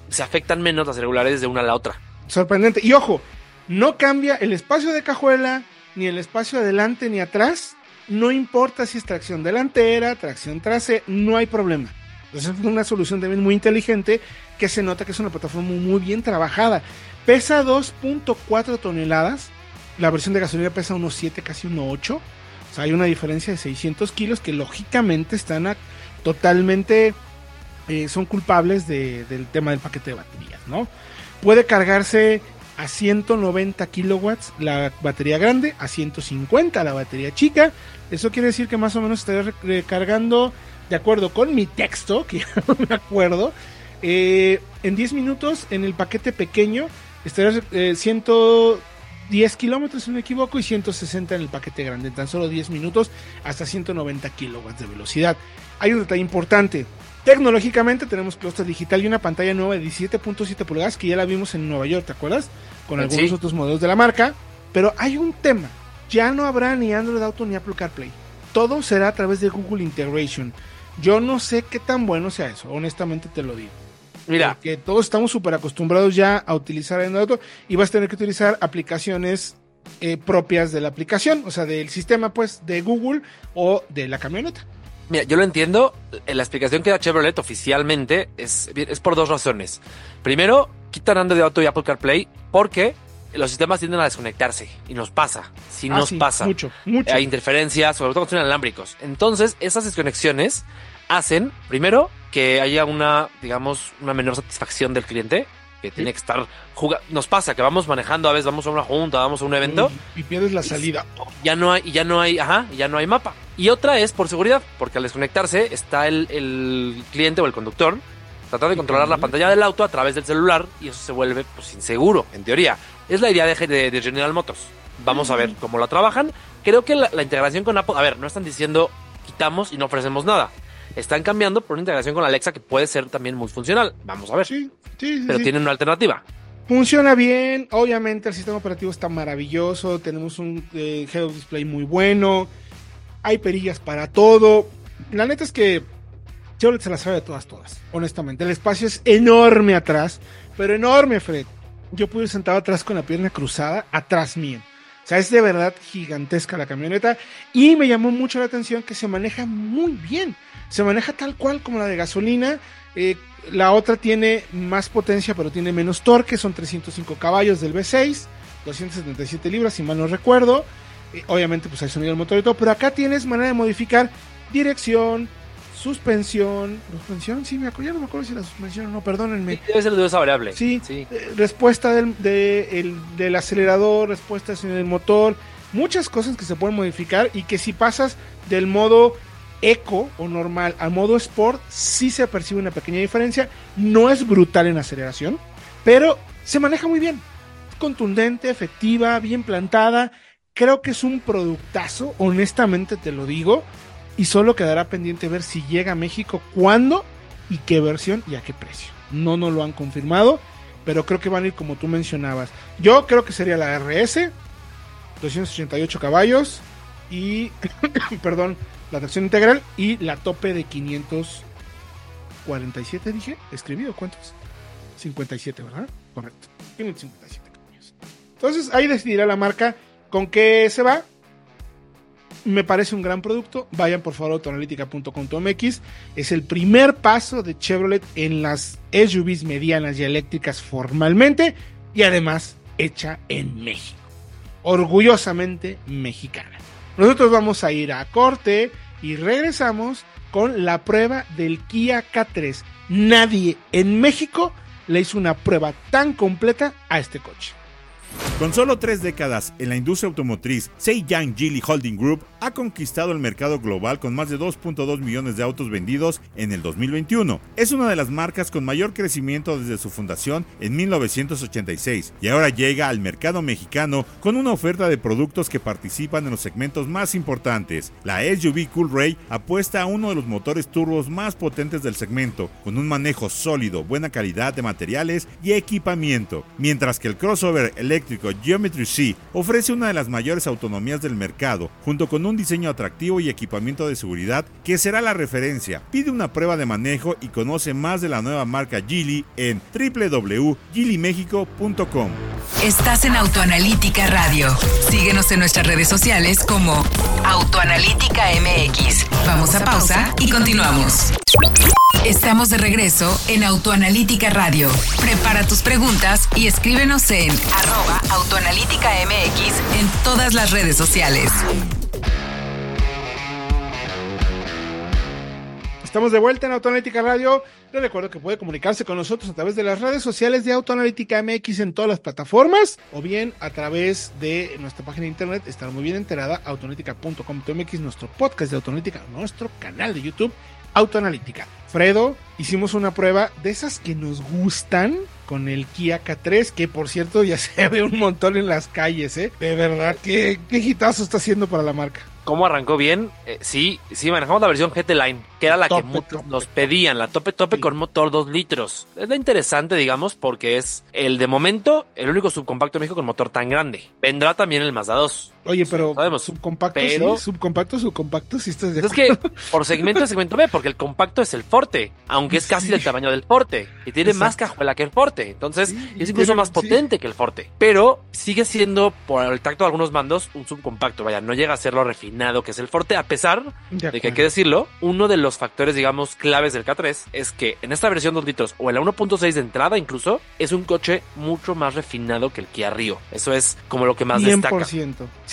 se afectan menos las regulares de una a la otra. sorprendente. Y ojo, no cambia el espacio de cajuela, ni el espacio adelante ni atrás. No importa si es tracción delantera, tracción trasera, no hay problema. Entonces es una solución también muy inteligente que se nota que es una plataforma muy, bien trabajada. Pesa 2.4 toneladas. La versión de gasolina pesa unos 7, casi unos 8. O sea, hay una diferencia de 600 kilos que lógicamente están totalmente eh, son culpables de- del tema del paquete de baterías, ¿no? Puede cargarse a 190 kilowatts la batería grande, a 150 la batería chica. Eso quiere decir que más o menos estaría re- recargando, de acuerdo con mi texto, que ya no me acuerdo, eh, en 10 minutos en el paquete pequeño estaría eh, 110 kilómetros, si no me equivoco, y 160 en el paquete grande. En tan solo 10 minutos hasta 190 kilowatts de velocidad. Hay un detalle importante. Tecnológicamente tenemos clúster digital y una pantalla nueva de 17.7 pulgadas que ya la vimos en Nueva York, ¿te acuerdas? Con Sí. algunos otros modelos de la marca. Pero hay un tema. Ya no habrá ni Android Auto ni Apple CarPlay. Todo será a través de Google Integration. Yo no sé qué tan bueno sea eso, honestamente te lo digo. Mira, Que todos estamos súper acostumbrados ya a utilizar Android Auto y vas a tener que utilizar aplicaciones eh, propias de la aplicación, o sea, del sistema pues de Google o de la camioneta. Mira, yo lo entiendo. eh, La explicación que da Chevrolet oficialmente es, es por dos razones. Primero, quitan Android Auto y Apple CarPlay porque los sistemas tienden a desconectarse y nos pasa. Si Ah, nos sí, pasa. Mucho, mucho. Hay interferencias, sobre todo cuando son inalámbricos. Entonces, esas desconexiones hacen, primero, que haya una, digamos, una menor satisfacción del cliente que tiene que estar jugando. Nos pasa que vamos manejando, a veces vamos a una junta, vamos a un evento. Y, y pierdes la salida. Ya no hay, ya no hay, ajá, ya no hay mapa. Y otra es por seguridad, porque al desconectarse está el, el cliente o el conductor tratando de controlar la pantalla del auto a través del celular y eso se vuelve pues inseguro, en teoría. Es la idea de, de, de General Motors. Vamos a ver cómo la trabajan. Creo que la, la integración con Apple, a ver, no están diciendo quitamos y no ofrecemos nada. Están cambiando por una integración con Alexa que puede ser también muy funcional. Vamos a ver. Sí, sí, sí. Pero sí. tienen una alternativa. Funciona bien, obviamente el sistema operativo está maravilloso, tenemos un eh, head of display muy bueno, hay perillas para todo. La neta es que Chevrolet se la sabe de todas, todas, honestamente. El espacio es enorme atrás, pero enorme, Fred. Yo pude ir sentado atrás con la pierna cruzada, atrás mío. O sea, es de verdad gigantesca la camioneta y me llamó mucho la atención que se maneja muy bien. Se maneja tal cual como la de gasolina. Eh, la otra tiene más potencia, pero tiene menos torque. Son 305 caballos del V6, 277 libras, si mal no recuerdo. Eh, obviamente, pues hay sonido del motor y todo. Pero acá tienes manera de modificar dirección, suspensión. ¿Suspensión? Sí, me acuerdo, ya no me acuerdo si la suspensión o no, perdónenme. Debe ser de esa variable. Sí, sí. eh, respuesta del, de- el- del acelerador, respuesta en el motor, muchas cosas que se pueden modificar y que si pasas del modo eco o normal al modo sport, sí se percibe una pequeña diferencia. No es brutal en aceleración, pero se maneja muy bien. Contundente, efectiva, bien plantada. Creo que es un productazo, honestamente te lo digo. Y solo quedará pendiente ver si llega a México, cuándo y qué versión y a qué precio. No nos lo han confirmado, pero creo que van a ir como tú mencionabas. Yo creo que sería la RS, 288 caballos y, perdón, la tracción integral y la tope de 547, dije, escribido, ¿cuántos? 57, ¿verdad? Correcto, 557 caballos. Entonces ahí decidirá la marca con qué se va. Me parece un gran producto. Vayan por favor a autoanalítica.com.mx. Es el primer paso de Chevrolet en las SUVs medianas y eléctricas formalmente y además hecha en México. Orgullosamente mexicana. Nosotros vamos a ir a corte y regresamos con la prueba del Kia K3. Nadie en México le hizo una prueba tan completa a este coche. Con solo tres décadas en la industria automotriz, Seiyang Geely Holding Group ha conquistado el mercado global con más de 2.2 millones de autos vendidos en el 2021. Es una de las marcas con mayor crecimiento desde su fundación en 1986 y ahora llega al mercado mexicano con una oferta de productos que participan en los segmentos más importantes. La SUV Coolray apuesta a uno de los motores turbos más potentes del segmento, con un manejo sólido, buena calidad de materiales y equipamiento, mientras que el crossover eléctrico Geometry C ofrece una de las mayores autonomías del mercado, junto con un diseño atractivo y equipamiento de seguridad que será la referencia. Pide una prueba de manejo y conoce más de la nueva marca Geely en www.geelymexico.com. Estás en Autoanalítica Radio. Síguenos en nuestras redes sociales como Autoanalítica MX. Vamos a pausa y continuamos. Estamos de regreso en Autoanalítica Radio. Prepara tus preguntas y escríbenos en arroba Autoanalítica MX en todas las redes sociales. Estamos de vuelta en Autoanalítica Radio. Les recuerdo que puede comunicarse con nosotros a través de las redes sociales de Autoanalítica MX en todas las plataformas o bien a través de nuestra página de internet, estar muy bien enterada, autoanalítica.com.mx, nuestro podcast de Autoanalítica, nuestro canal de YouTube, Autoanalítica. Fredo, hicimos una prueba de esas que nos gustan con el Kia K3, que por cierto ya se ve un montón en las calles, ¿eh? De verdad, qué, qué hitazo está haciendo para la marca. ¿Cómo arrancó bien? Eh, sí, sí, manejamos la versión GT Line, que era la Tope, que muchos nos pedían, la tope tope Sí. con motor 2 litros. Es la interesante, digamos, porque es el de momento el único subcompacto de México con motor tan grande. Vendrá también el Mazda 2. Oye, pero Sabemos, subcompacto, pero- sí, subcompacto, subcompacto, sí estás de Es que por segmento segmento B, porque el compacto es el Forte, aunque es casi Sí. del tamaño del Forte y tiene más cajuela que el Forte. Entonces Sí, es incluso más potente que el Forte. Pero sigue siendo, por el tacto de algunos mandos, un subcompacto. Vaya, no llega a ser lo refinado que es el Forte, a pesar De de que hay acuerdo. que decirlo, uno de los factores, digamos, claves del K3 es que en esta versión 2 litros o en la 1.6 de entrada incluso, es un coche mucho más refinado que el Kia Rio. Eso es como lo que más destaca.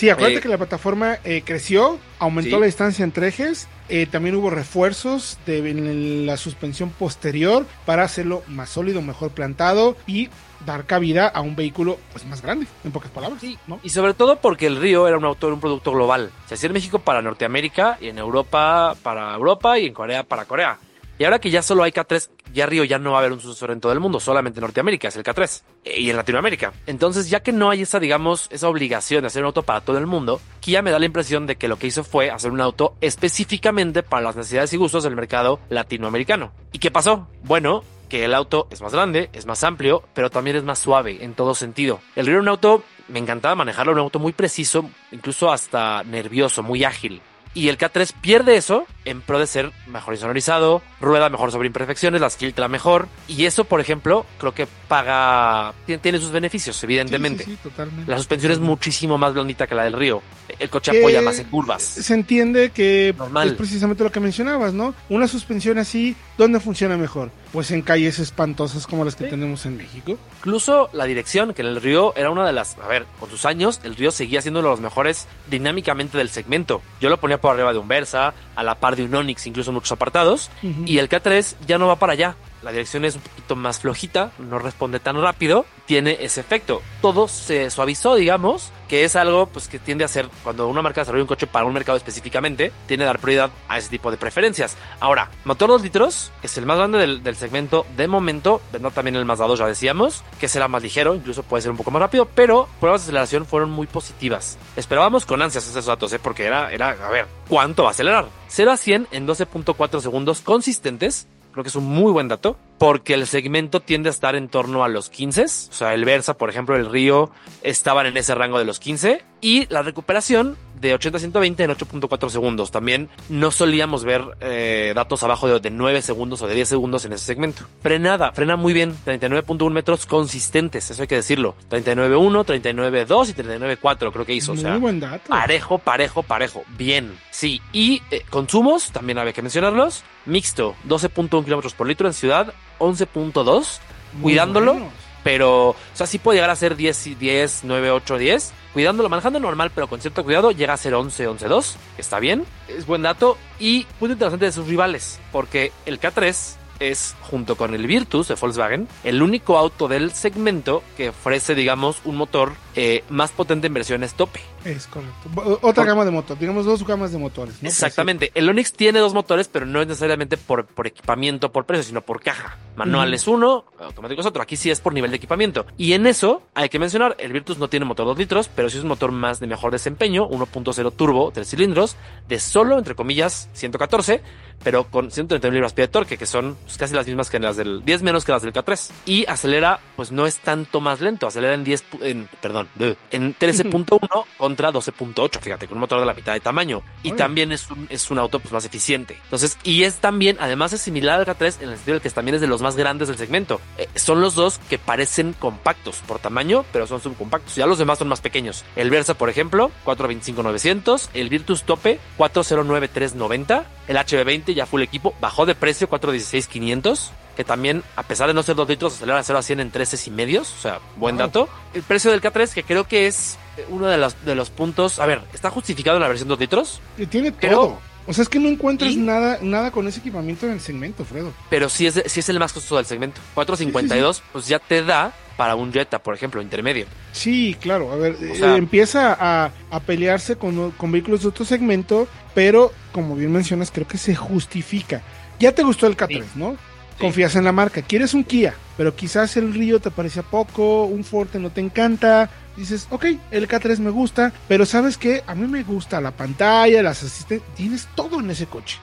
100%. Sí, acuérdate Eh, que la plataforma eh, creció, aumentó Sí. la distancia entre ejes, eh, también hubo refuerzos de en la suspensión posterior para hacerlo más sólido, mejor plantado y dar cabida a un vehículo pues más grande, en pocas palabras. Sí, ¿no? Y sobre todo porque el Río era un auto, era un producto global. Se hacía en México para Norteamérica y en Europa para Europa y en Corea para Corea. Y ahora que ya solo hay K3, ya Río ya no va a haber un sucesor en todo el mundo, solamente en Norteamérica es el K3 eh, y en Latinoamérica. Entonces, ya que no hay esa, digamos, esa obligación de hacer un auto para todo el mundo, Kia me da la impresión de que lo que hizo fue hacer un auto específicamente para las necesidades y gustos del mercado latinoamericano. ¿Y qué pasó? Bueno, que el auto es más grande, es más amplio, pero también es más suave en todo sentido. El Río era un auto, me encantaba manejarlo, un auto muy preciso, incluso hasta nervioso, muy ágil. Y el K3 pierde eso en pro de ser mejor insonorizado, rueda mejor sobre imperfecciones, las filtra mejor. Y eso, por ejemplo, creo que paga, tiene, sus beneficios, evidentemente. Sí, sí, sí, totalmente. La suspensión es muchísimo más blandita que la del Río. El coche Que apoya más en curvas. Se entiende que Normal. es precisamente lo que mencionabas, ¿no? Una suspensión así, ¿dónde funciona mejor? Pues en calles espantosas como las que tenemos en México. Incluso la dirección, que en el Río era una de las. A ver, con sus años, el Río seguía siendo uno de los mejores dinámicamente del segmento. Yo lo ponía por arriba de un Versa, a la par de un Onix, incluso en muchos apartados. Y el K3 ya no va para allá. La dirección es un poquito más flojita, no responde tan rápido, tiene ese efecto. Todo se suavizó, digamos, que es algo pues que tiende a ser cuando una marca desarrolla un coche para un mercado específicamente, tiene que dar prioridad a ese tipo de preferencias. Ahora, motor 2 litros es el más grande del, del segmento de momento, vendrá también el Mazda 2, ya decíamos, que será más ligero, incluso puede ser un poco más rápido, pero pruebas de aceleración fueron muy positivas. Esperábamos con ansias esos datos, ¿eh? porque era, era, a ver, ¿cuánto va a acelerar? 0 a 100 en 12.4 segundos consistentes, creo que es un muy buen dato, porque el segmento tiende a estar en torno a los 15, o sea, el Versa, por ejemplo, el Río, estaban en ese rango de los 15, y la recuperación de 80 a 120 en 8.4 segundos. También no solíamos ver eh, datos abajo de, de 9 segundos o de 10 segundos en ese segmento. Frenada, frena muy bien, 39.1 metros consistentes, eso hay que decirlo. 39.1, 39.2 y 39.4 creo que hizo, o Muy sea, buen dato. Parejo, parejo, parejo. Bien. Sí. Y eh, consumos, también había que mencionarlos. Mixto, 12.1 kilómetros por litro en ciudad, 11.2. Muy Cuidándolo, buenos. pero, o sea, sí puede llegar a ser 10, y 10, 9, 8, 10. Cuidándolo, manejando normal, pero con cierto cuidado, llega a ser 11, 11, 2. que Está bien. Es buen dato. Y muy interesante de sus rivales, porque el K3 es, junto con el Virtus de Volkswagen, el único auto del segmento que ofrece, digamos, un motor eh, más potente en versiones tope. Es correcto. Otra gama de motor, digamos dos gamas de motores. ¿no? Exactamente. El Onix tiene dos motores, pero no es necesariamente por, por equipamiento, por precio, sino por caja. Manual es uno, automático es otro. Aquí sí es por nivel de equipamiento. Y en eso hay que mencionar, el Virtus no tiene motor 2 litros, pero sí es un motor más de mejor desempeño, 1.0 turbo, 3 cilindros, de solo, entre comillas, 114, pero con 131 libras-pie de torque, que son pues, casi las mismas que las del 10 menos que las del K3. Y acelera, pues no es tanto más lento, acelera en 10, pu- en, perdón, en 13.1 contra 12.8, fíjate, con un motor de la mitad de tamaño. Y también es un, es un auto pues, más eficiente. Entonces, y es también, además es similar al K3 en el sentido de que también es de los más grandes del segmento. Eh, son los dos que parecen compactos por tamaño, pero son subcompactos. Ya los demás son más pequeños. El Versa, por ejemplo, 425-900. El Virtus Tope, 409-390. El HB20 ya full equipo, bajó de precio, 416-500. Que también, a pesar de no ser 2 litros, acelera de 0 a 100 en 13 y medios. O sea, buen Wow. dato. El precio del K3, que creo que es uno de los, de los puntos. A ver, ¿está justificado en la versión 2 litros? Y tiene Creo- todo. O sea, es que no encuentras ¿Y? nada, nada con ese equipamiento en el segmento, Fredo. Pero sí es, sí es el más costoso del segmento. 452, pues ya te da para un Jetta, por ejemplo, intermedio. Sí, claro. A ver, eh, sea- empieza a, a pelearse con, con vehículos de otro segmento, pero como bien mencionas, creo que se justifica. Ya te gustó el K3, Sí. ¿no? Confías en la marca. Quieres un Kia, pero quizás el Río te parecía poco, un Forte no te encanta. Dices, ok, el K3 me gusta, pero ¿sabes qué? A mí me gusta la pantalla, las asistentes. Tienes todo en ese coche.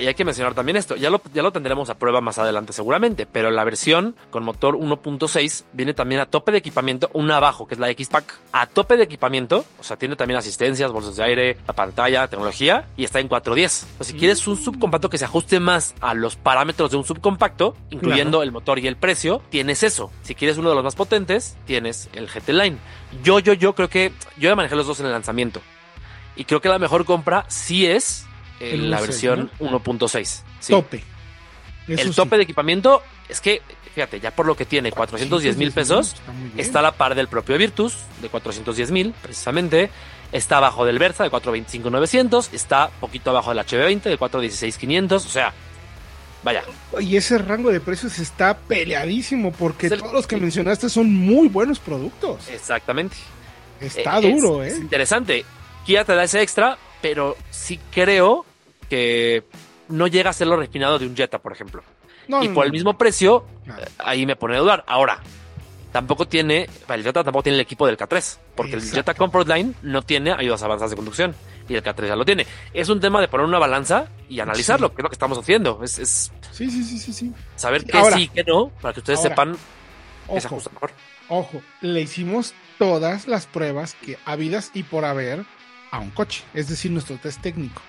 Y hay que mencionar también esto, ya lo, ya lo tendremos a prueba más adelante seguramente, pero la versión con motor 1.6 viene también a tope de equipamiento, una abajo, que es la X-Pack, a tope de equipamiento, o sea, tiene también asistencias, bolsas de aire, la pantalla, tecnología, y está en 410. O sea, si quieres un subcompacto que se ajuste más a los parámetros de un subcompacto, incluyendo el motor y el precio, tienes eso. Si quieres uno de los más potentes, tienes el GT Line. Yo, yo, yo creo que, yo ya manejé los dos en el lanzamiento, y creo que la mejor compra sí es El la 1.6, versión 1.6. Sí. Tope. Eso El sí. tope de equipamiento es que, fíjate, ya por lo que tiene, 410 mil pesos, Está a la par del propio Virtus, de 410 mil, precisamente. Está abajo del Versa de 425-900, está poquito abajo del HB20 de 416-500, o sea, vaya. Y ese rango de precios está peleadísimo porque el- todos los que mencionaste son muy buenos productos. Exactamente. Está Eh, duro, es, ¿eh? es interesante. Kia te da ese extra, pero sí creo que no llega a ser lo refinado de un Jetta, por ejemplo. No, y por no. el mismo precio, eh, ahí me pone a dudar. Ahora, tampoco tiene, el Jetta tampoco tiene el equipo del K3, porque el. Jetta Comfort Line no tiene ayudas avanzadas de conducción y el K3 ya lo tiene. Es un tema de poner una balanza y analizarlo, Sí. que es lo que estamos haciendo. Es, es Sí, sí, sí, sí, sí. saber Sí, qué ahora. sí y qué no, para que ustedes Ahora. sepan qué se Ojo, ajusta mejor. ojo, le hicimos todas las pruebas que habidas y por haber a un coche, es decir, nuestro test técnico.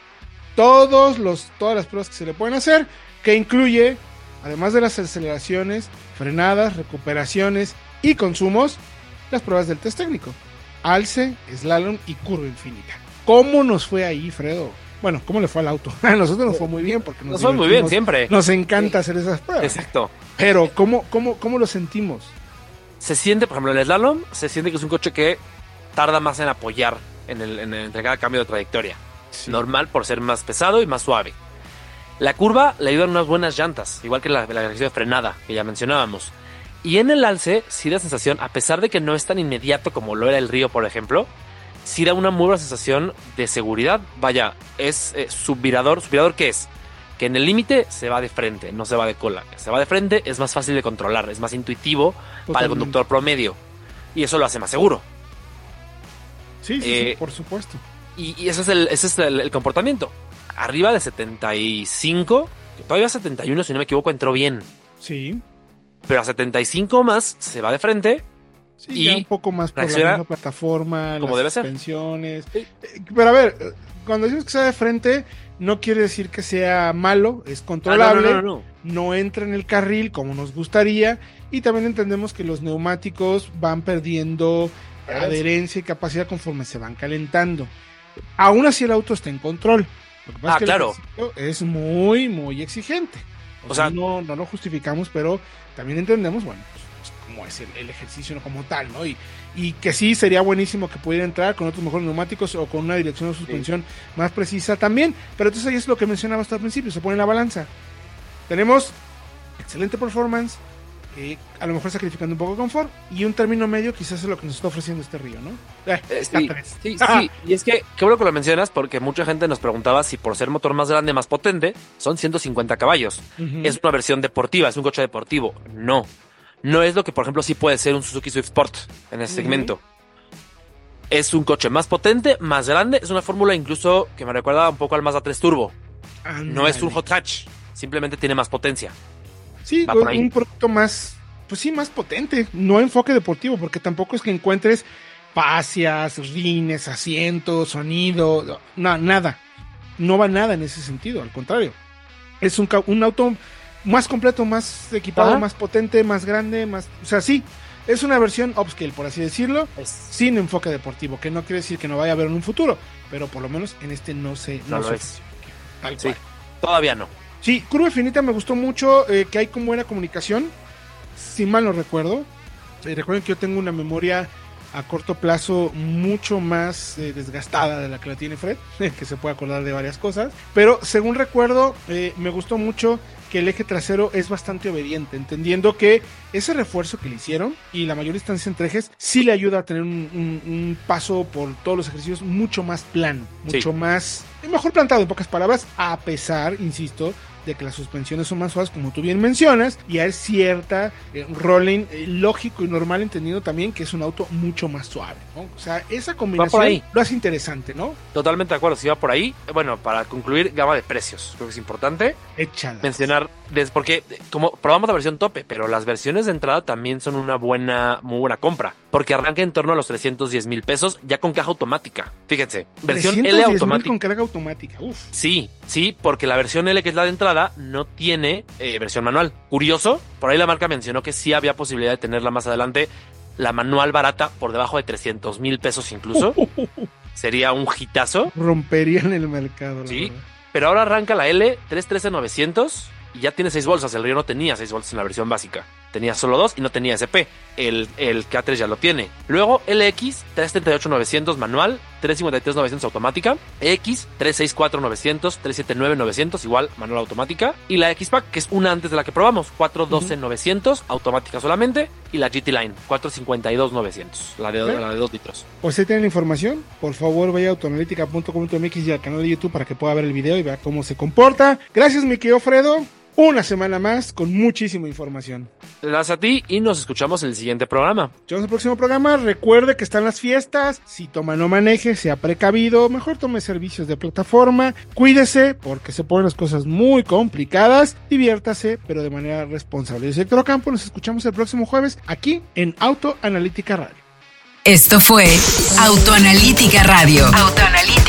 Todos los, todas las pruebas que se le pueden hacer, que incluye, además de las aceleraciones, frenadas, recuperaciones y consumos, las pruebas del test técnico. Alce, slalom y curva infinita. ¿Cómo nos fue ahí, Fredo? Bueno, ¿cómo le fue al auto? A nosotros nos fue muy bien porque nos, Nos fue muy bien, siempre. Nos encanta hacer esas pruebas. Exacto. Pero, ¿cómo, cómo, ¿cómo lo sentimos? se siente, por ejemplo, el slalom, se siente que es un coche que tarda más en apoyar en el, en el- entre cada cambio de trayectoria. Normal por ser más pesado y más suave. La curva le ayudan unas buenas llantas, igual que la, la ejercicio de frenada que ya mencionábamos. Y en el alce, sí da sensación, a pesar de que no es tan inmediato como lo era el río, por ejemplo, sí da una muy buena sensación de seguridad. Vaya, es eh, subvirador. ¿Subvirador qué es? Que en el límite se va de frente, no se va de cola. Se va de frente, es más fácil de controlar, es más intuitivo para el conductor promedio. Y eso lo hace más seguro. Sí, sí, sí, Eh, por supuesto. Y, y ese es, el, ese es el, el comportamiento. Arriba de 75, que todavía 71, si no me equivoco, entró bien. Sí. Pero a 75 más se va de frente. Sí, Y ya un poco más por la misma plataforma, como las debe ser. suspensiones. Sí. Eh, Pero a ver, cuando decimos que sea de frente, no quiere decir que sea malo, es Ah, controlable, no, no, no, no. no entra en el carril como nos gustaría, y también entendemos que los neumáticos van perdiendo Adherencia. adherencia y capacidad conforme se van calentando. Aún así el auto está en control. Lo que pasa Ah, es que claro. es muy, muy exigente. O, O sea, sea- no, no lo justificamos, pero también entendemos, bueno, pues, cómo es el, el ejercicio como tal, ¿no? Y, y que sí sería buenísimo que pudiera entrar con otros mejores neumáticos o con una dirección de suspensión más precisa también. Pero entonces ahí es lo que mencionaba hasta el principio, se pone en la balanza. Tenemos excelente performance, eh, a lo mejor sacrificando un poco de confort, y un término medio quizás es lo que nos está ofreciendo este río, ¿no? Eh, Eh, sí, K3. sí, sí. Y es que, qué bueno que lo mencionas, porque mucha gente nos preguntaba si por ser motor más grande, más potente, son 150 caballos. Es una versión deportiva, es un coche deportivo. No. No es lo que, por ejemplo, sí puede ser un Suzuki Swift Sport en ese segmento. Es un coche más potente, más grande. Es una fórmula incluso que me recuerda un poco al Mazda 3 Turbo. No es un hot hatch. Simplemente tiene más potencia. Sí, un, producto más, pues sí, más potente, no enfoque deportivo, porque tampoco es que encuentres fascias, rines, asientos, sonido, no, nada. No va nada en ese sentido, al contrario. Es un, un auto más completo, más equipado, Ajá. más potente, más grande, más, o sea, sí, es una versión upscale, por así decirlo, sin enfoque deportivo, que no quiere decir que no vaya a haber en un futuro, pero por lo menos en este no se, No no se es. Tal Sí. cual. Todavía no. Sí, Curva Infinita me gustó mucho, eh, que hay con buena comunicación, si mal no recuerdo. Eh, recuerden que yo tengo una memoria a corto plazo mucho más eh, desgastada de la que la tiene Fred, que se puede acordar de varias cosas. Pero según recuerdo, eh, me gustó mucho que el eje trasero es bastante obediente, entendiendo que ese refuerzo que le hicieron y la mayor distancia entre ejes sí le ayuda a tener un, un- un paso por todos los ejercicios mucho más plano, Sí. mucho más mejor plantado en pocas palabras, a pesar, insisto, de que las suspensiones son más suaves, como tú bien mencionas, y hay cierta eh, rolling eh, lógico y normal, entendido también que es un auto mucho más suave. ¿no? O sea, esa combinación ahí. lo hace interesante, ¿no? Totalmente de acuerdo. Si va por ahí, bueno, para concluir, gama de precios. Creo que es importante Échala. mencionar, porque como probamos la versión tope, pero las versiones de entrada también son una buena, muy buena compra. Porque arranca en torno a los 310 mil pesos, ya con caja automática. Fíjense, versión L 310,000 automática. con carga automática. Uf. Sí, sí, porque la versión L, que es la de entrada, no tiene eh, versión manual. Curioso, por ahí la marca mencionó que sí había posibilidad de tenerla más adelante. La manual barata, por debajo de 300 mil pesos incluso. Sería un hitazo. Romperían el mercado. la Sí. verdad. Pero ahora arranca la L 313-900 y ya tiene 6 bolsas. El Río no tenía 6 bolsas en la versión básica. tenía solo dos y no tenía SP. El, el K3 ya lo tiene. Luego LX 338-900 manual, 353-900 automática, X 364-900, 379-900 igual manual automática y la X-Pack que es una antes de la que probamos, 412-900 automática solamente y la GT Line 452-900, la de, la de 2 litros. Pues si tienen la información, por favor vaya a autoanalítica.com.mx y al canal de YouTube para que pueda ver el video y vea cómo se comporta. Gracias mi querido Fredo. Una semana más con muchísima información. Gracias a ti y nos escuchamos en el siguiente programa. Nos el próximo programa. Recuerde que están las fiestas. Si toma no maneje, sea precavido. Mejor tome servicios de plataforma. Cuídese porque se ponen las cosas muy complicadas. Diviértase, pero de manera responsable. Yo soy Héctor Ocampo. Nos escuchamos el próximo jueves aquí en Auto Analítica Radio. Esto fue Autoanalítica Radio. Autoanalítica